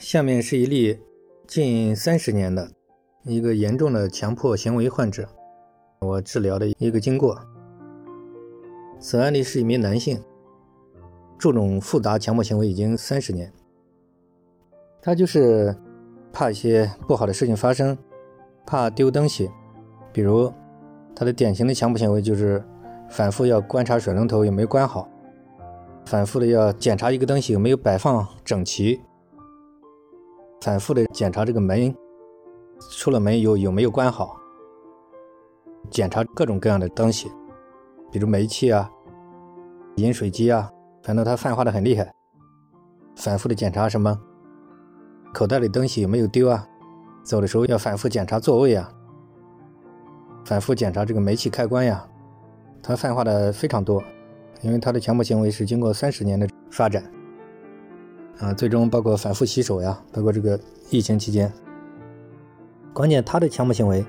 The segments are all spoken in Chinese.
下面是一例近三十年的一个严重的强迫行为患者，我治疗的一个经过。此案例是一名男性，这种复杂强迫行为已经三十年。他就是怕一些不好的事情发生，怕丢东西，比如他的典型的强迫行为就是反复要观察水龙头有没有关好，反复的要检查一个东西有没有摆放整齐。反复的检查这个门，出了门有有没有关好，检查各种各样的东西，比如煤气啊、饮水机啊，反正他泛化的很厉害。反复的检查什么，口袋里东西有没有丢啊？走的时候要反复检查座位啊，反复检查这个煤气开关呀。他泛化的非常多，因为他的强迫行为是经过三十年的发展。啊，最终包括反复洗手呀，包括这个疫情期间，关键他的强迫行为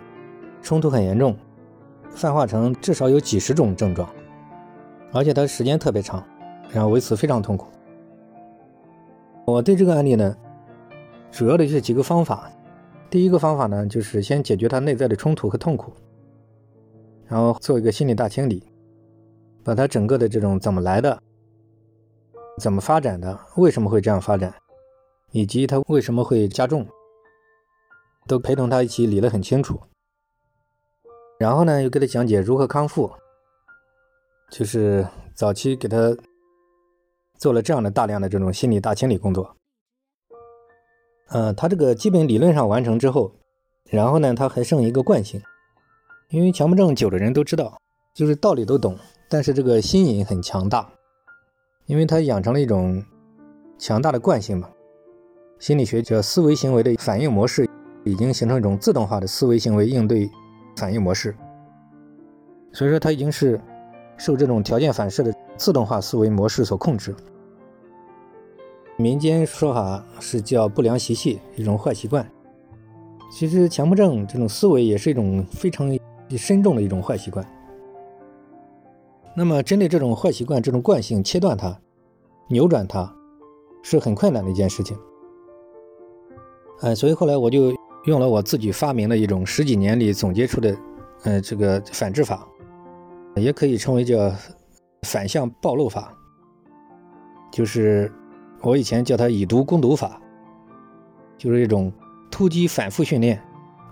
冲突很严重，泛化成至少有几十种症状，而且他时间特别长，然后为此非常痛苦。我对这个案例呢，主要的就是几个方法。第一个方法呢，就是先解决他内在的冲突和痛苦，然后做一个心理大清理，把他整个的这种怎么来的。怎么发展的？为什么会这样发展？以及它为什么会加重？都陪同他一起理得很清楚。然后呢，又给他讲解如何康复，就是早期给他做了这样的大量的这种心理大清理工作。呃，他这个基本理论上完成之后，然后呢，他还剩一个惯性，因为强迫症久的人都知道，就是道理都懂，但是这个心瘾很强大。因为他养成了一种强大的惯性嘛，心理学叫思维行为的反应模式，已经形成一种自动化的思维行为应对反应模式。所以说，他已经是受这种条件反射的自动化思维模式所控制。民间说法是叫不良习气，一种坏习惯。其实，强迫症这种思维也是一种非常深重的一种坏习惯。那么，针对这种坏习惯、这种惯性，切断它、扭转它，是很困难的一件事情。哎，所以后来我就用了我自己发明的一种十几年里总结出的，呃，这个反制法，也可以称为叫反向暴露法，就是我以前叫它以毒攻毒法，就是一种突击反复训练、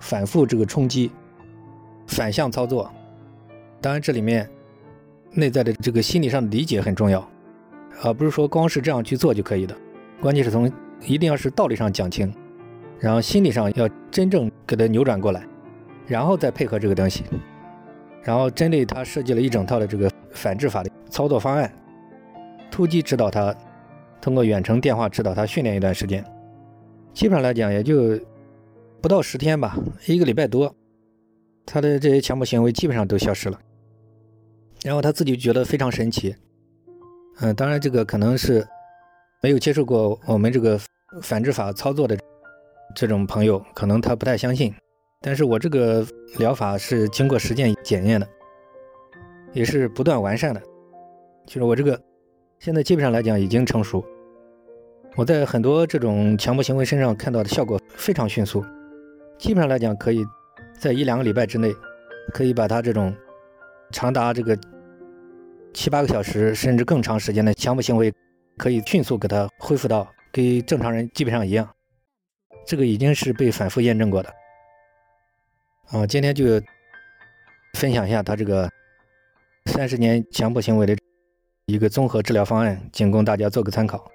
反复这个冲击、反向操作。当然，这里面。内在的这个心理上的理解很重要，而不是说光是这样去做就可以的。关键是从一定要是道理上讲清，然后心理上要真正给它扭转过来，然后再配合这个东西，然后针对他设计了一整套的这个反制法的操作方案，突击指导他，通过远程电话指导他训练一段时间，基本上来讲也就不到十天吧，一个礼拜多，他的这些强迫行为基本上都消失了。然后他自己觉得非常神奇，嗯，当然这个可能是没有接受过我们这个反制法操作的这种朋友，可能他不太相信。但是我这个疗法是经过实践检验的，也是不断完善的。就是我这个现在基本上来讲已经成熟，我在很多这种强迫行为身上看到的效果非常迅速，基本上来讲可以在一两个礼拜之内可以把他这种。长达这个七八个小时，甚至更长时间的强迫行为，可以迅速给他恢复到跟正常人基本上一样。这个已经是被反复验证过的。啊，今天就分享一下他这个三十年强迫行为的一个综合治疗方案，仅供大家做个参考。